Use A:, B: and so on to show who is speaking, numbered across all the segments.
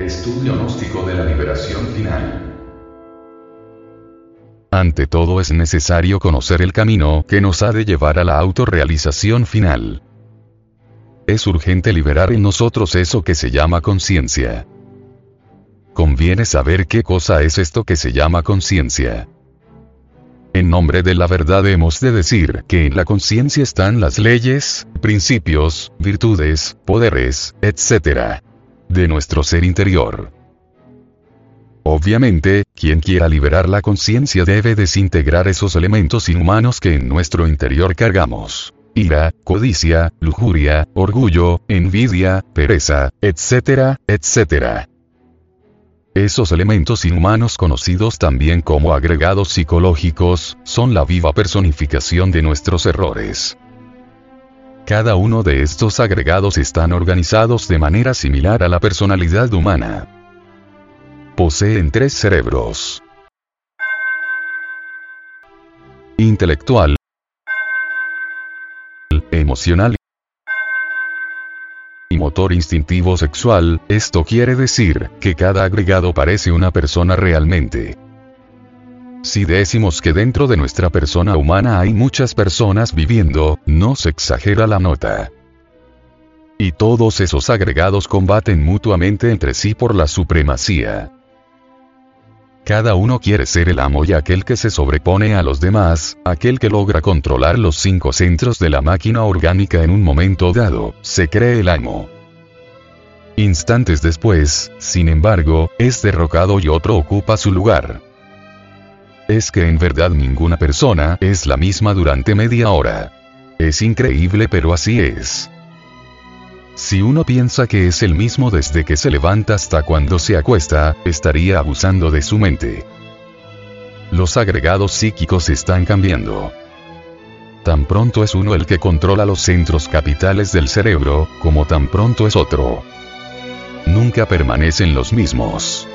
A: Estudio gnóstico de la liberación final.
B: Ante todo es necesario conocer el camino que nos ha de llevar a la autorrealización final. Es urgente liberar en nosotros eso que se llama conciencia. Conviene saber qué cosa es esto que se llama conciencia. En nombre de la verdad hemos de decir que en la conciencia están las leyes, principios, virtudes, poderes, etc. de nuestro ser interior. Obviamente, quien quiera liberar la conciencia debe desintegrar esos elementos inhumanos que en nuestro interior cargamos. Ira, codicia, lujuria, orgullo, envidia, pereza, etcétera, etcétera. Esos elementos inhumanos conocidos también como agregados psicológicos, son la viva personificación de nuestros errores. Cada uno de estos agregados están organizados de manera similar a la personalidad humana. Poseen tres cerebros. Intelectual, emocional y motor instintivo sexual, esto quiere decir, que cada agregado parece una persona realmente. Si decimos que dentro de nuestra persona humana hay muchas personas viviendo, no se exagera la nota. Y todos esos agregados combaten mutuamente entre sí por la supremacía. Cada uno quiere ser el amo y aquel que se sobrepone a los demás, aquel que logra controlar los cinco centros de la máquina orgánica en un momento dado, se cree el amo. Instantes después, sin embargo, es derrocado y otro ocupa su lugar. Es que en verdad ninguna persona es la misma durante media hora. Es increíble pero así es. Si uno piensa que es el mismo desde que se levanta hasta cuando se acuesta, estaría abusando de su mente. Los agregados psíquicos están cambiando. Tan pronto es uno el que controla los centros capitales del cerebro, como tan pronto es otro. Nunca permanecen los mismos.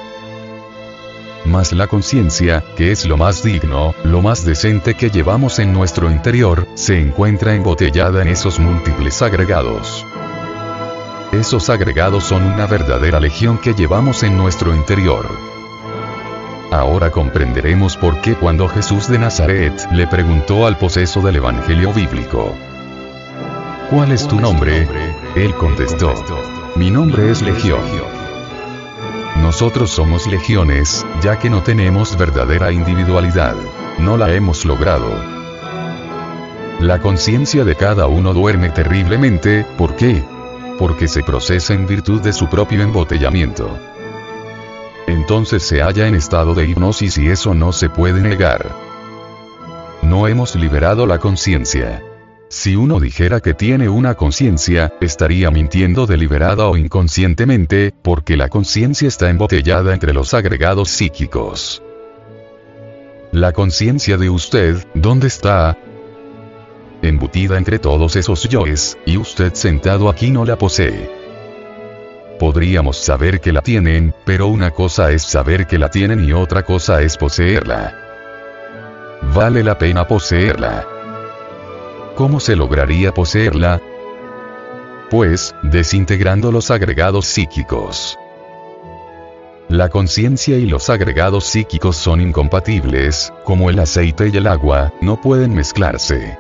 B: Mas la conciencia, que es lo más digno, lo más decente que llevamos en nuestro interior, se encuentra embotellada en esos múltiples agregados. Esos agregados son una verdadera legión que llevamos en nuestro interior. Ahora comprenderemos por qué cuando Jesús de Nazaret le preguntó al poseso del Evangelio bíblico, ¿Cuál es tu nombre? Él contestó, mi nombre es Legión. Nosotros somos legiones, ya que no tenemos verdadera individualidad. No la hemos logrado. La conciencia de cada uno duerme terriblemente, ¿por qué? porque se procesa en virtud de su propio embotellamiento. Entonces se halla en estado de hipnosis y eso no se puede negar. No hemos liberado la conciencia. Si uno dijera que tiene una conciencia, estaría mintiendo deliberada o inconscientemente, porque la conciencia está embotellada entre los agregados psíquicos. La conciencia de usted, ¿dónde está? embutida entre todos esos yoes, y usted sentado aquí no la posee. Podríamos saber que la tienen, pero una cosa es saber que la tienen y otra cosa es poseerla. Vale la pena poseerla. ¿Cómo se lograría poseerla? Pues, desintegrando los agregados psíquicos. La conciencia y los agregados psíquicos son incompatibles, como el aceite y el agua, no pueden mezclarse.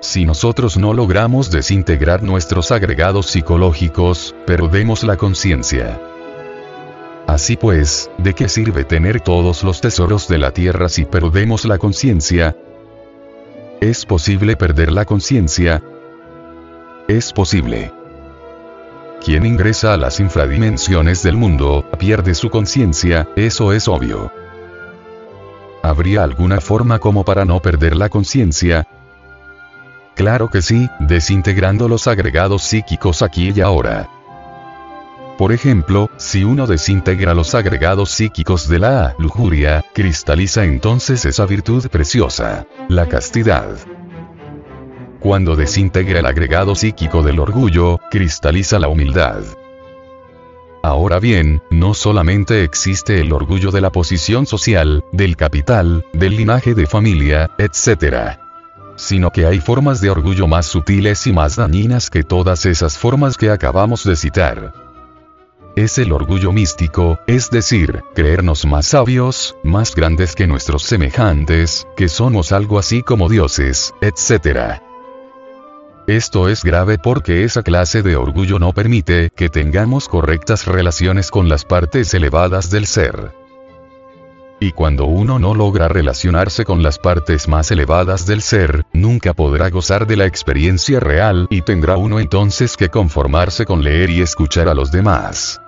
B: Si nosotros no logramos desintegrar nuestros agregados psicológicos, perdemos la conciencia. Así pues, ¿de qué sirve tener todos los tesoros de la tierra si perdemos la conciencia? ¿Es posible perder la conciencia? Es posible. Quien ingresa a las infradimensiones del mundo, pierde su conciencia, eso es obvio. ¿Habría alguna forma como para no perder la conciencia? Claro que sí, desintegrando los agregados psíquicos aquí y ahora. Por ejemplo, si uno desintegra los agregados psíquicos de la lujuria, cristaliza entonces esa virtud preciosa, la castidad. Cuando desintegra el agregado psíquico del orgullo, cristaliza la humildad. Ahora bien, no solamente existe el orgullo de la posición social, del capital, del linaje de familia, etc sino que hay formas de orgullo más sutiles y más dañinas que todas esas formas que acabamos de citar. Es el orgullo místico, es decir, creernos más sabios, más grandes que nuestros semejantes, que somos algo así como dioses, etc. Esto es grave porque esa clase de orgullo no permite que tengamos correctas relaciones con las partes elevadas del ser. Y cuando uno no logra relacionarse con las partes más elevadas del ser, nunca podrá gozar de la experiencia real y tendrá uno entonces que conformarse con leer y escuchar a los demás.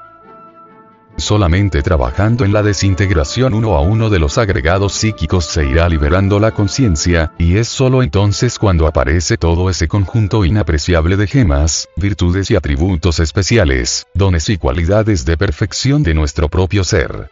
B: Solamente trabajando en la desintegración uno a uno de los agregados psíquicos se irá liberando la conciencia, y es solo entonces cuando aparece todo ese conjunto inapreciable de gemas, virtudes y atributos especiales, dones y cualidades de perfección de nuestro propio ser.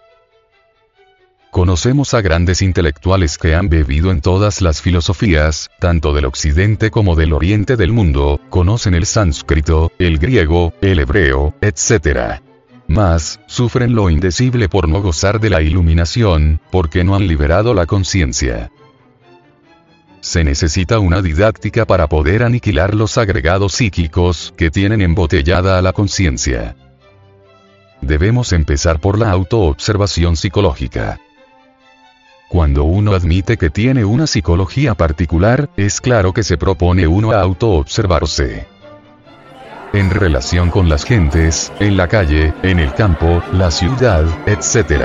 B: Conocemos a grandes intelectuales que han bebido en todas las filosofías, tanto del occidente como del oriente del mundo, conocen el sánscrito, el griego, el hebreo, etc. Mas, sufren lo indecible por no gozar de la iluminación, porque no han liberado la conciencia. Se necesita una didáctica para poder aniquilar los agregados psíquicos que tienen embotellada a la conciencia. Debemos empezar por la autoobservación psicológica. Cuando uno admite que tiene una psicología particular, es claro que se propone uno a autoobservarse. En relación con las gentes, en la calle, en el campo, la ciudad, etc.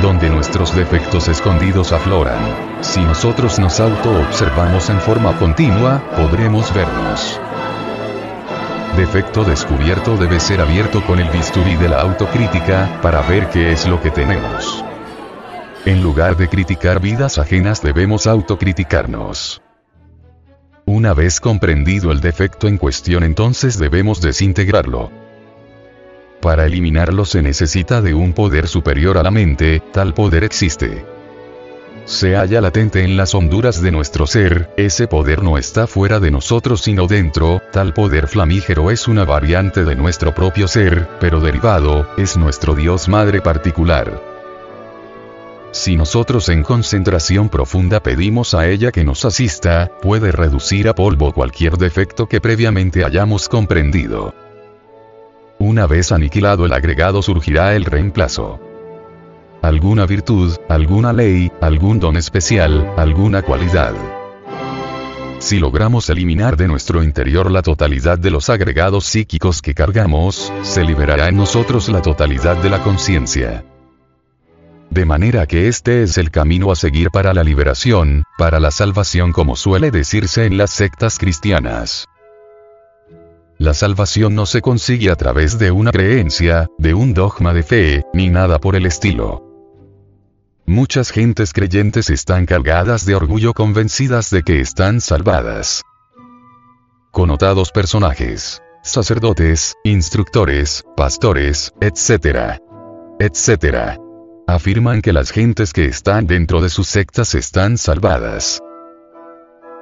B: Donde nuestros defectos escondidos afloran. Si nosotros nos autoobservamos en forma continua, podremos vernos. Defecto descubierto debe ser abierto con el bisturí de la autocrítica, para ver qué es lo que tenemos. En lugar de criticar vidas ajenas debemos autocriticarnos. Una vez comprendido el defecto en cuestión entonces debemos desintegrarlo. Para eliminarlo se necesita de un poder superior a la mente, tal poder existe. Se halla latente en las honduras de nuestro ser, ese poder no está fuera de nosotros sino dentro, tal poder flamígero es una variante de nuestro propio ser, pero derivado, es nuestro Dios Madre particular. Si nosotros en concentración profunda pedimos a ella que nos asista, puede reducir a polvo cualquier defecto que previamente hayamos comprendido. Una vez aniquilado el agregado surgirá el reemplazo. Alguna virtud, alguna ley, algún don especial, alguna cualidad. Si logramos eliminar de nuestro interior la totalidad de los agregados psíquicos que cargamos, se liberará en nosotros la totalidad de la conciencia. De manera que este es el camino a seguir para la liberación, para la salvación como suele decirse en las sectas cristianas. La salvación no se consigue a través de una creencia, de un dogma de fe, ni nada por el estilo. Muchas gentes creyentes están cargadas de orgullo convencidas de que están salvadas. Connotados personajes, sacerdotes, instructores, pastores, etc. etc afirman que las gentes que están dentro de sus sectas están salvadas.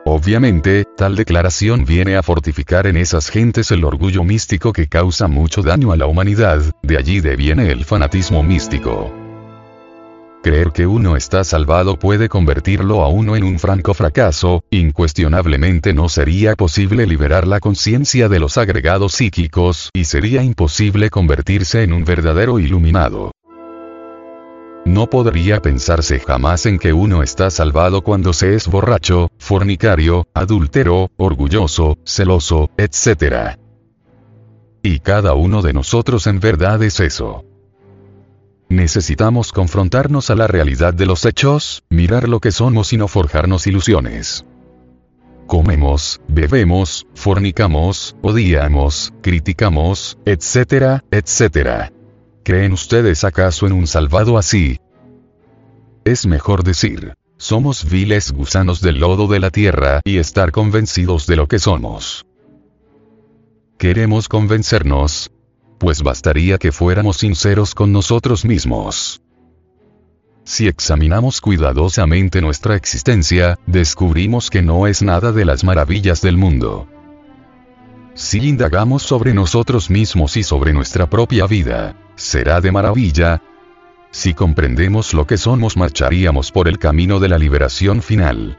B: Obviamente, tal declaración viene a fortificar en esas gentes el orgullo místico que causa mucho daño a la humanidad, de allí deviene el fanatismo místico. Creer que uno está salvado puede convertirlo a uno en un franco fracaso, incuestionablemente no sería posible liberar la conciencia de los agregados psíquicos y sería imposible convertirse en un verdadero iluminado. No podría pensarse jamás en que uno está salvado cuando se es borracho, fornicario, adúltero, orgulloso, celoso, etc. Y cada uno de nosotros en verdad es eso. Necesitamos confrontarnos a la realidad de los hechos, mirar lo que somos y no forjarnos ilusiones. Comemos, bebemos, fornicamos, odiamos, criticamos, etcétera, etcétera. ¿Creen ustedes acaso en un salvado así? Es mejor decir, somos viles gusanos del lodo de la tierra y estar convencidos de lo que somos. ¿Queremos convencernos? Pues bastaría que fuéramos sinceros con nosotros mismos. Si examinamos cuidadosamente nuestra existencia, descubrimos que no es nada de las maravillas del mundo. Si indagamos sobre nosotros mismos y sobre nuestra propia vida, será de maravilla. Si comprendemos lo que somos marcharíamos por el camino de la liberación final.